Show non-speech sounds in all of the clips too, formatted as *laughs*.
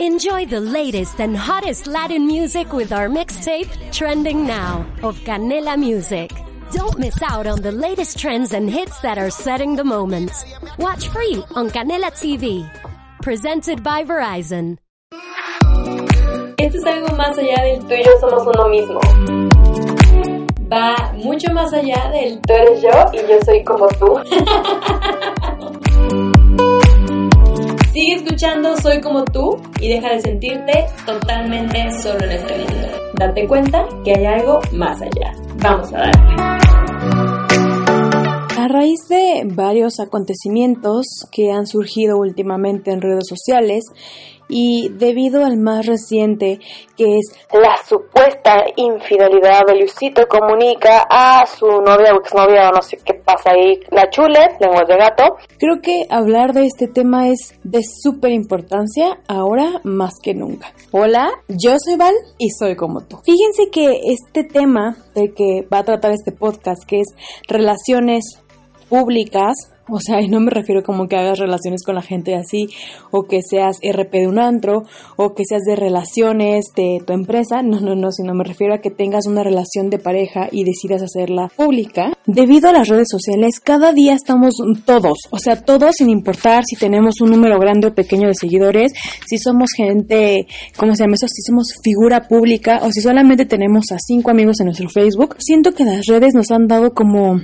Enjoy the latest and hottest Latin music with our mixtape, Trending Now, of Canela Music. Don't miss out on the latest trends and hits that are setting the moment. Watch free on Canela TV. Presented by Verizon. Esto es algo más allá del tú y yo somos uno mismo. Va mucho más allá del tú eres yo y yo soy como tú. *laughs* Sigue escuchando Soy como tú y deja de sentirte totalmente solo en este mundo. Date cuenta que hay algo más allá. Vamos a darle. A raíz de varios acontecimientos que han surgido últimamente en redes sociales y debido al más reciente que es la supuesta infidelidad de Luisito comunica a su novia o exnovia o no sé qué pasa ahí, la chule, lengua de gato. Creo que hablar de este tema es de súper importancia ahora más que nunca. Hola, yo soy Val y soy como tú. Fíjense que este tema de que va a tratar este podcast, que es relaciones públicas, o sea, y no me refiero como que hagas relaciones con la gente así, o que seas RP de un antro, o que seas de relaciones de tu empresa. No, no, no, sino me refiero a que tengas una relación de pareja y decidas hacerla pública. Debido a las redes sociales, cada día estamos todos, o sea, todos sin importar si tenemos un número grande o pequeño de seguidores, si somos gente, ¿cómo se llama eso? Si somos figura pública o si solamente tenemos a cinco amigos en nuestro Facebook. Siento que las redes nos han dado como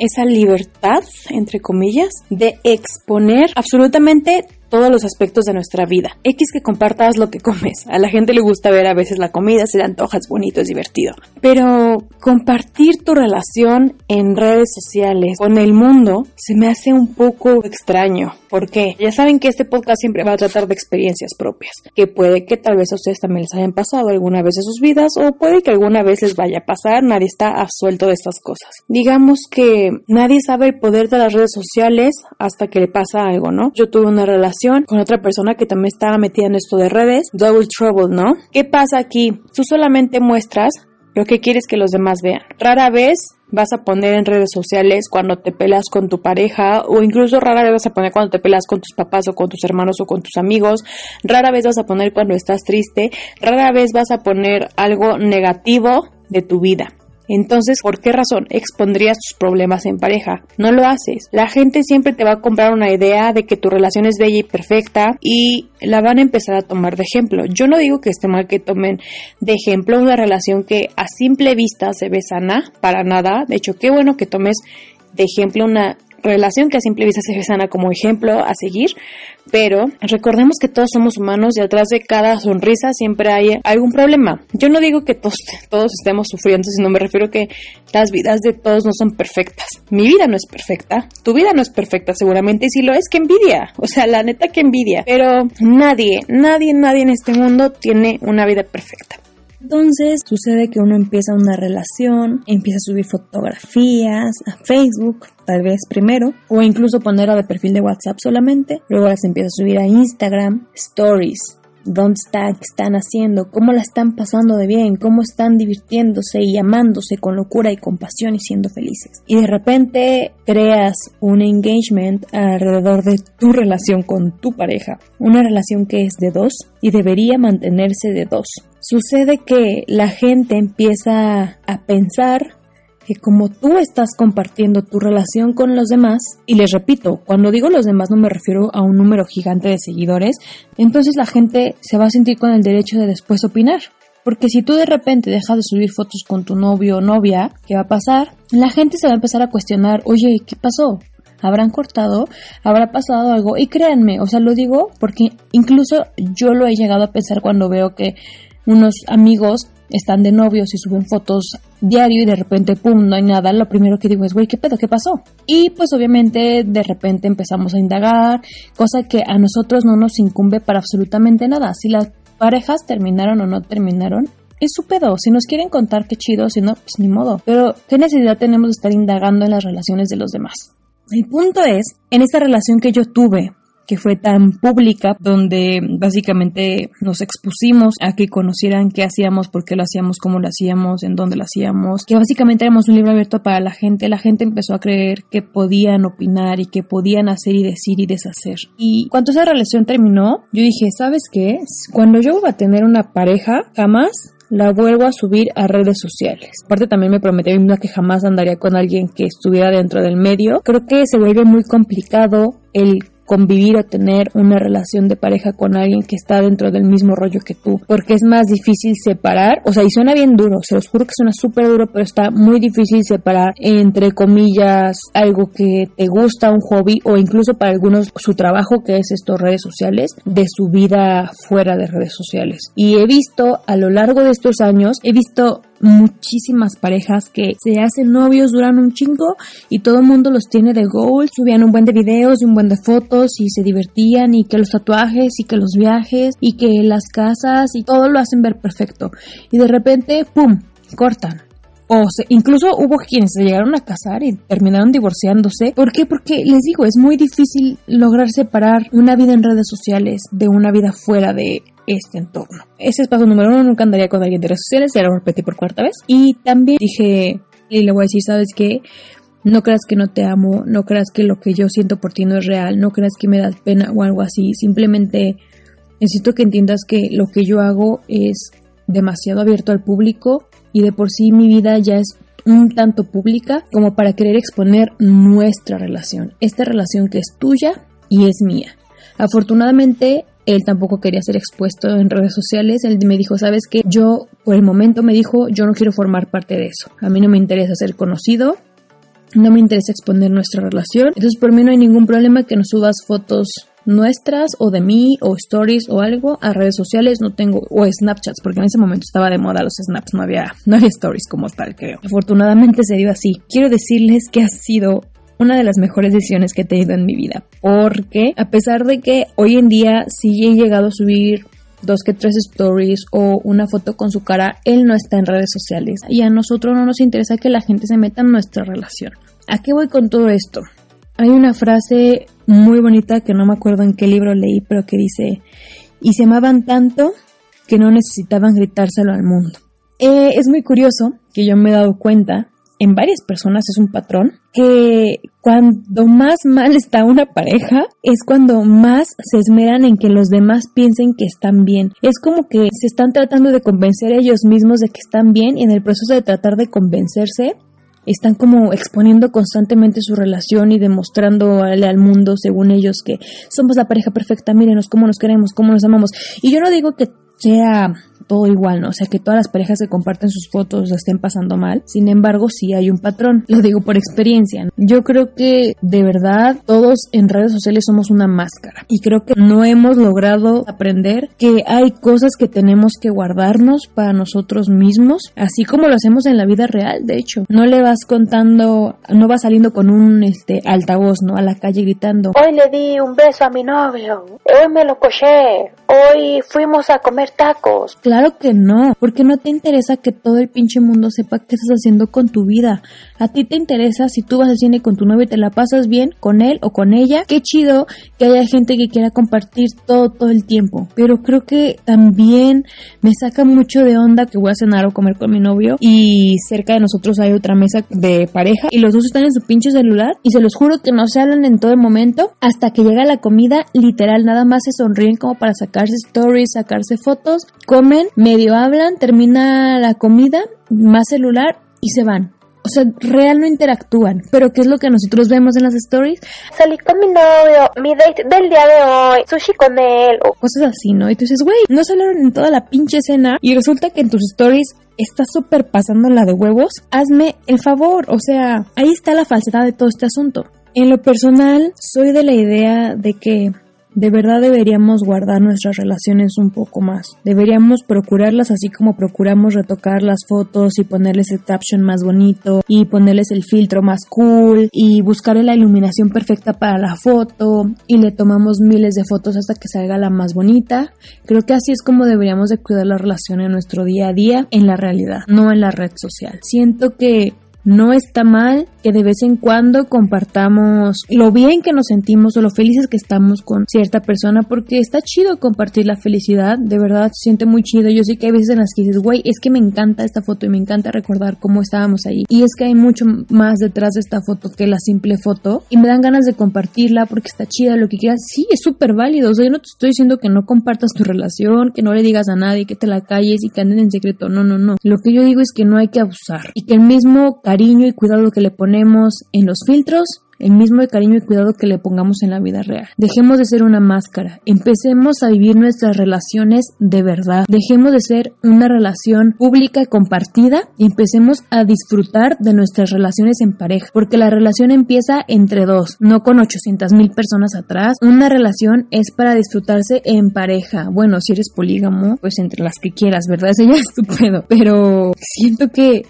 esa libertad, entre comillas, de exponer absolutamente todos los aspectos de nuestra vida. X que compartas lo que comes. A la gente le gusta ver a veces la comida, se le antoja, es bonito, es divertido. Pero compartir tu relación en redes sociales con el mundo se me hace un poco extraño. ¿Por qué? Ya saben que este podcast siempre va a tratar de experiencias propias, que puede que tal vez a ustedes también les hayan pasado alguna vez en sus vidas o puede que alguna vez les vaya a pasar, nadie está absuelto de estas cosas. Digamos que nadie sabe el poder de las redes sociales hasta que le pasa algo, ¿no? Yo tuve una relación con otra persona que también estaba metida en esto de redes, double trouble, ¿no? ¿Qué pasa aquí? Tú solamente muestras lo que quieres que los demás vean. Rara vez vas a poner en redes sociales cuando te pelas con tu pareja o incluso rara vez vas a poner cuando te pelas con tus papás o con tus hermanos o con tus amigos, rara vez vas a poner cuando estás triste, rara vez vas a poner algo negativo de tu vida. Entonces, ¿por qué razón expondrías tus problemas en pareja? No lo haces. La gente siempre te va a comprar una idea de que tu relación es bella y perfecta y la van a empezar a tomar de ejemplo. Yo no digo que esté mal que tomen de ejemplo una relación que a simple vista se ve sana, para nada. De hecho, qué bueno que tomes de ejemplo una relación que a simple vista se ve sana como ejemplo a seguir, pero recordemos que todos somos humanos y atrás de cada sonrisa siempre hay algún problema. Yo no digo que todos, todos estemos sufriendo, sino me refiero que las vidas de todos no son perfectas. Mi vida no es perfecta, tu vida no es perfecta seguramente, y si lo es, que envidia. O sea, la neta que envidia. Pero nadie, nadie, nadie en este mundo tiene una vida perfecta. Entonces sucede que uno empieza una relación, empieza a subir fotografías a Facebook, tal vez primero, o incluso ponerla de perfil de WhatsApp solamente, luego las empieza a subir a Instagram, stories, dónde están, qué están haciendo, cómo la están pasando de bien, cómo están divirtiéndose y amándose con locura y compasión y siendo felices. Y de repente creas un engagement alrededor de tu relación con tu pareja, una relación que es de dos y debería mantenerse de dos. Sucede que la gente empieza a pensar que como tú estás compartiendo tu relación con los demás, y les repito, cuando digo los demás no me refiero a un número gigante de seguidores, entonces la gente se va a sentir con el derecho de después opinar. Porque si tú de repente dejas de subir fotos con tu novio o novia, ¿qué va a pasar? La gente se va a empezar a cuestionar, oye, ¿qué pasó? ¿Habrán cortado? ¿Habrá pasado algo? Y créanme, o sea, lo digo porque incluso yo lo he llegado a pensar cuando veo que unos amigos están de novios y suben fotos diario y de repente, pum, no hay nada, lo primero que digo es, güey, ¿qué pedo? ¿Qué pasó? Y pues obviamente de repente empezamos a indagar, cosa que a nosotros no nos incumbe para absolutamente nada. Si las parejas terminaron o no terminaron, es su pedo. Si nos quieren contar qué chido, si no, pues ni modo. Pero, ¿qué necesidad tenemos de estar indagando en las relaciones de los demás? El punto es, en esta relación que yo tuve que fue tan pública, donde básicamente nos expusimos a que conocieran qué hacíamos, por qué lo hacíamos, cómo lo hacíamos, en dónde lo hacíamos, que básicamente éramos un libro abierto para la gente. La gente empezó a creer que podían opinar y que podían hacer y decir y deshacer. Y cuando esa relación terminó, yo dije, ¿sabes qué? Cuando yo voy a tener una pareja, jamás la vuelvo a subir a redes sociales. Aparte también me prometí a mí que jamás andaría con alguien que estuviera dentro del medio. Creo que se vuelve muy complicado el convivir o tener una relación de pareja con alguien que está dentro del mismo rollo que tú, porque es más difícil separar, o sea, y suena bien duro, se los juro que suena súper duro, pero está muy difícil separar entre comillas algo que te gusta, un hobby o incluso para algunos su trabajo que es esto redes sociales, de su vida fuera de redes sociales. Y he visto a lo largo de estos años, he visto muchísimas parejas que se hacen novios, duran un chingo y todo el mundo los tiene de gold, subían un buen de videos y un buen de fotos y se divertían y que los tatuajes y que los viajes y que las casas y todo lo hacen ver perfecto y de repente, ¡pum!, cortan. O incluso hubo quienes se llegaron a casar y terminaron divorciándose. ¿Por qué? Porque les digo, es muy difícil lograr separar una vida en redes sociales de una vida fuera de este entorno. Ese es paso número uno, nunca andaría con alguien de redes sociales, ya lo repetí por cuarta vez. Y también dije, y le voy a decir, ¿sabes qué? No creas que no te amo, no creas que lo que yo siento por ti no es real, no creas que me das pena o algo así. Simplemente necesito que entiendas que lo que yo hago es demasiado abierto al público y de por sí mi vida ya es un tanto pública como para querer exponer nuestra relación, esta relación que es tuya y es mía. Afortunadamente él tampoco quería ser expuesto en redes sociales. Él me dijo, sabes que yo, por el momento me dijo, yo no quiero formar parte de eso. A mí no me interesa ser conocido, no me interesa exponer nuestra relación. Entonces por mí no hay ningún problema que nos subas fotos nuestras o de mí o stories o algo a redes sociales no tengo o snapchats porque en ese momento estaba de moda los snaps no había no había stories como tal creo afortunadamente se dio así quiero decirles que ha sido una de las mejores decisiones que he tenido en mi vida. Porque a pesar de que hoy en día sí he llegado a subir dos que tres stories o una foto con su cara, él no está en redes sociales. Y a nosotros no nos interesa que la gente se meta en nuestra relación. ¿A qué voy con todo esto? Hay una frase muy bonita que no me acuerdo en qué libro leí, pero que dice, y se amaban tanto que no necesitaban gritárselo al mundo. Eh, es muy curioso que yo me he dado cuenta en varias personas es un patrón que cuando más mal está una pareja es cuando más se esmeran en que los demás piensen que están bien. Es como que se están tratando de convencer a ellos mismos de que están bien y en el proceso de tratar de convencerse están como exponiendo constantemente su relación y demostrándole al mundo, según ellos, que somos la pareja perfecta, mírenos cómo nos queremos, cómo nos amamos. Y yo no digo que sea todo igual, ¿no? O sea, que todas las parejas que comparten sus fotos estén pasando mal. Sin embargo, sí hay un patrón. *laughs* Lo digo por experiencia. Yo creo que de verdad todos en redes sociales somos una máscara. Y creo que no hemos logrado aprender que hay cosas que tenemos que guardarnos para nosotros mismos, así como lo hacemos en la vida real, de hecho. No le vas contando, no vas saliendo con un este altavoz, ¿no? A la calle gritando. Hoy le di un beso a mi novio. Hoy me lo coché. Hoy fuimos a comer tacos. Claro que no, porque no te interesa que todo el pinche mundo sepa qué estás haciendo con tu vida. A ti te interesa si tú vas al cine con tu novio y te la pasas bien con él o con ella. Qué chido que haya gente que quiera compartir todo todo el tiempo. Pero creo que también me saca mucho de onda que voy a cenar o comer con mi novio y cerca de nosotros hay otra mesa de pareja y los dos están en su pinche celular y se los juro que no se hablan en todo el momento hasta que llega la comida, literal nada más se sonríen como para sacarse stories, sacarse fotos, comen medio hablan, termina la comida, más celular y se van. O sea, real no interactúan. Pero ¿qué es lo que nosotros vemos en las stories? Salí con mi novio, mi date del día de hoy, sushi con él. O cosas así, ¿no? Y tú dices, güey, no salieron en toda la pinche escena y resulta que en tus stories estás súper pasando la de huevos. Hazme el favor. O sea, ahí está la falsedad de todo este asunto. En lo personal, soy de la idea de que de verdad deberíamos guardar nuestras relaciones un poco más. Deberíamos procurarlas así como procuramos retocar las fotos y ponerles el caption más bonito y ponerles el filtro más cool y buscar la iluminación perfecta para la foto y le tomamos miles de fotos hasta que salga la más bonita. Creo que así es como deberíamos de cuidar la relación en nuestro día a día en la realidad, no en la red social. Siento que No está mal que de vez en cuando compartamos lo bien que nos sentimos o lo felices que estamos con cierta persona porque está chido compartir la felicidad, de verdad se siente muy chido. Yo sé que hay veces en las que dices, güey, es que me encanta esta foto y me encanta recordar cómo estábamos ahí. Y es que hay mucho más detrás de esta foto que la simple foto y me dan ganas de compartirla porque está chida, lo que quieras. Sí, es súper válido. O sea, yo no te estoy diciendo que no compartas tu relación, que no le digas a nadie, que te la calles y que anden en secreto. No, no, no. Lo que yo digo es que no hay que abusar y que el mismo cariño y cuidado que le ponemos en los filtros el mismo cariño y cuidado que le pongamos en la vida real. Dejemos de ser una máscara, empecemos a vivir nuestras relaciones de verdad, dejemos de ser una relación pública y compartida y empecemos a disfrutar de nuestras relaciones en pareja, porque la relación empieza entre dos, no con 800 mil personas atrás. Una relación es para disfrutarse en pareja. Bueno, si eres polígamo, pues entre las que quieras, ¿verdad? Eso ya es estupendo, pero siento que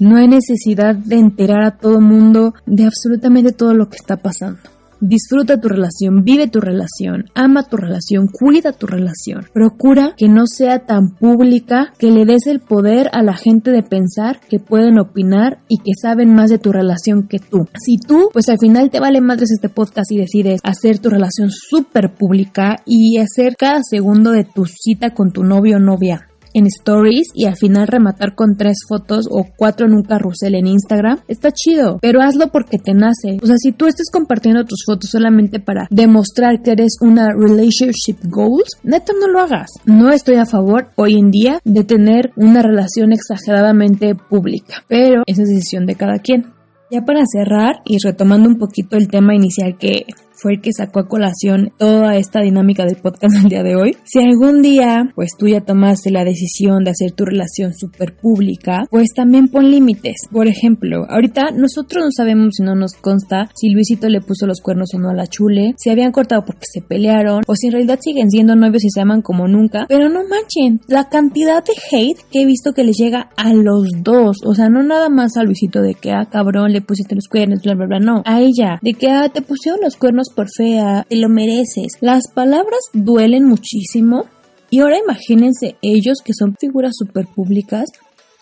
no hay necesidad de enterar a todo mundo de absolutamente todo lo que está pasando. Disfruta tu relación, vive tu relación, ama tu relación, cuida tu relación. Procura que no sea tan pública que le des el poder a la gente de pensar que pueden opinar y que saben más de tu relación que tú. Si tú, pues al final te vale madres este podcast y decides hacer tu relación súper pública y hacer cada segundo de tu cita con tu novio o novia en stories y al final rematar con tres fotos o cuatro en un carrusel en Instagram, está chido, pero hazlo porque te nace. O sea, si tú estás compartiendo tus fotos solamente para demostrar que eres una relationship goals, neta no lo hagas. No estoy a favor hoy en día de tener una relación exageradamente pública, pero esa es decisión de cada quien. Ya para cerrar y retomando un poquito el tema inicial que fue el que sacó a colación toda esta dinámica del podcast del día de hoy. Si algún día, pues tú ya tomaste la decisión de hacer tu relación súper pública, pues también pon límites. Por ejemplo, ahorita nosotros no sabemos si no nos consta si Luisito le puso los cuernos o no a la chule, si habían cortado porque se pelearon, o si en realidad siguen siendo novios y se aman como nunca. Pero no manchen, la cantidad de hate que he visto que les llega a los dos. O sea, no nada más a Luisito de que, ah, cabrón, le pusiste los cuernos, bla, bla, bla, no. A ella, de que, ah, te pusieron los cuernos por fea, te lo mereces. Las palabras duelen muchísimo. Y ahora imagínense ellos que son figuras súper públicas.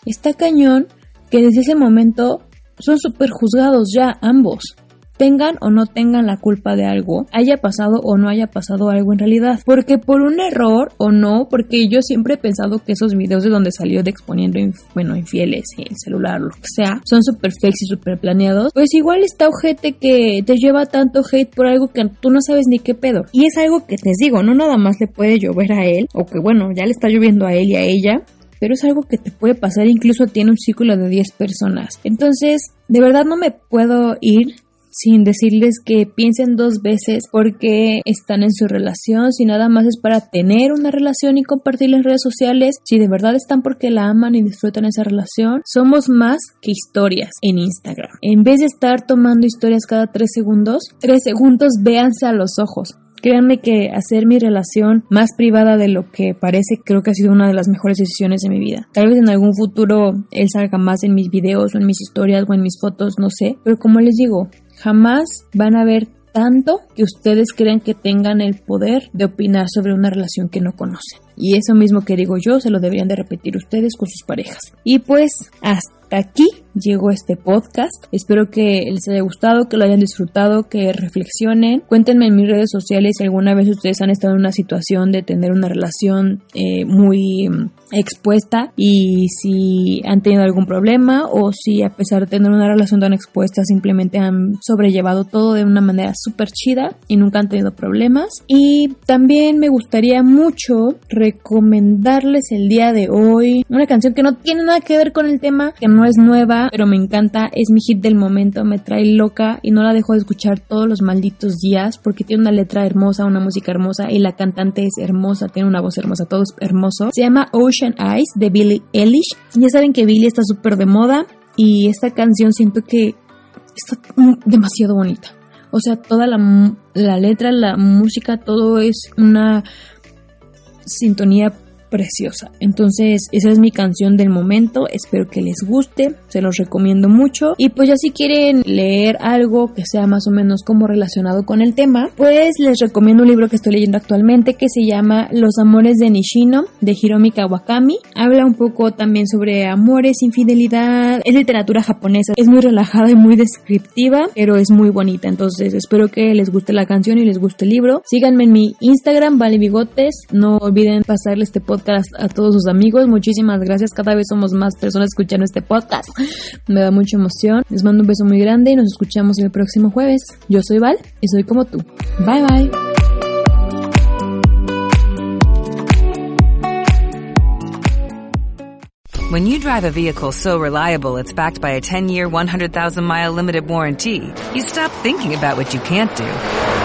Está cañón que desde ese momento son súper juzgados ya ambos tengan o no tengan la culpa de algo, haya pasado o no haya pasado algo en realidad. Porque por un error o no, porque yo siempre he pensado que esos videos de donde salió de exponiendo, bueno, infieles, el celular, lo que sea, son súper fakes y súper planeados, pues igual está ojete que te lleva tanto hate por algo que tú no sabes ni qué pedo. Y es algo que te digo, no nada más le puede llover a él, o que bueno, ya le está lloviendo a él y a ella, pero es algo que te puede pasar incluso tiene un círculo de 10 personas. Entonces, de verdad no me puedo ir sin decirles que piensen dos veces porque están en su relación, si nada más es para tener una relación y compartir en redes sociales, si de verdad están porque la aman y disfrutan esa relación, somos más que historias en Instagram. En vez de estar tomando historias cada tres segundos, tres segundos véanse a los ojos. Créanme que hacer mi relación más privada de lo que parece creo que ha sido una de las mejores decisiones de mi vida. Tal vez en algún futuro él salga más en mis videos o en mis historias o en mis fotos, no sé. Pero como les digo, Jamás van a ver tanto que ustedes creen que tengan el poder de opinar sobre una relación que no conocen. Y eso mismo que digo yo se lo deberían de repetir ustedes con sus parejas. Y pues hasta aquí llegó este podcast. Espero que les haya gustado, que lo hayan disfrutado, que reflexionen. Cuéntenme en mis redes sociales si alguna vez ustedes han estado en una situación de tener una relación eh, muy mm, expuesta y si han tenido algún problema o si a pesar de tener una relación tan expuesta simplemente han sobrellevado todo de una manera súper chida y nunca han tenido problemas. Y también me gustaría mucho recomendarles el día de hoy una canción que no tiene nada que ver con el tema, que no es nueva, pero me encanta, es mi hit del momento, me trae loca y no la dejo de escuchar todos los malditos días porque tiene una letra hermosa, una música hermosa y la cantante es hermosa, tiene una voz hermosa, todo es hermoso. Se llama Ocean Eyes de Billie Eilish. Ya saben que Billie está súper de moda y esta canción siento que está demasiado bonita. O sea, toda la, la letra, la música, todo es una sintonía preciosa. Entonces, esa es mi canción del momento. Espero que les guste. Se los recomiendo mucho. Y pues ya si quieren leer algo que sea más o menos como relacionado con el tema, pues les recomiendo un libro que estoy leyendo actualmente que se llama Los amores de Nishino de Hiromi Kawakami. Habla un poco también sobre amores, infidelidad. Es literatura japonesa. Es muy relajada y muy descriptiva, pero es muy bonita. Entonces, espero que les guste la canción y les guste el libro. Síganme en mi Instagram, Vale Bigotes. No olviden pasarle este podcast a todos sus amigos. Muchísimas gracias. Cada vez somos más personas escuchando este podcast. Me da mucha emoción. Les mando un beso muy grande y nos escuchamos el próximo jueves. Yo soy Val y soy como tú. Bye bye. When you drive a vehicle so reliable it's backed by a 10-year, 100,000-mile limited warranty, you stop thinking about what you can't do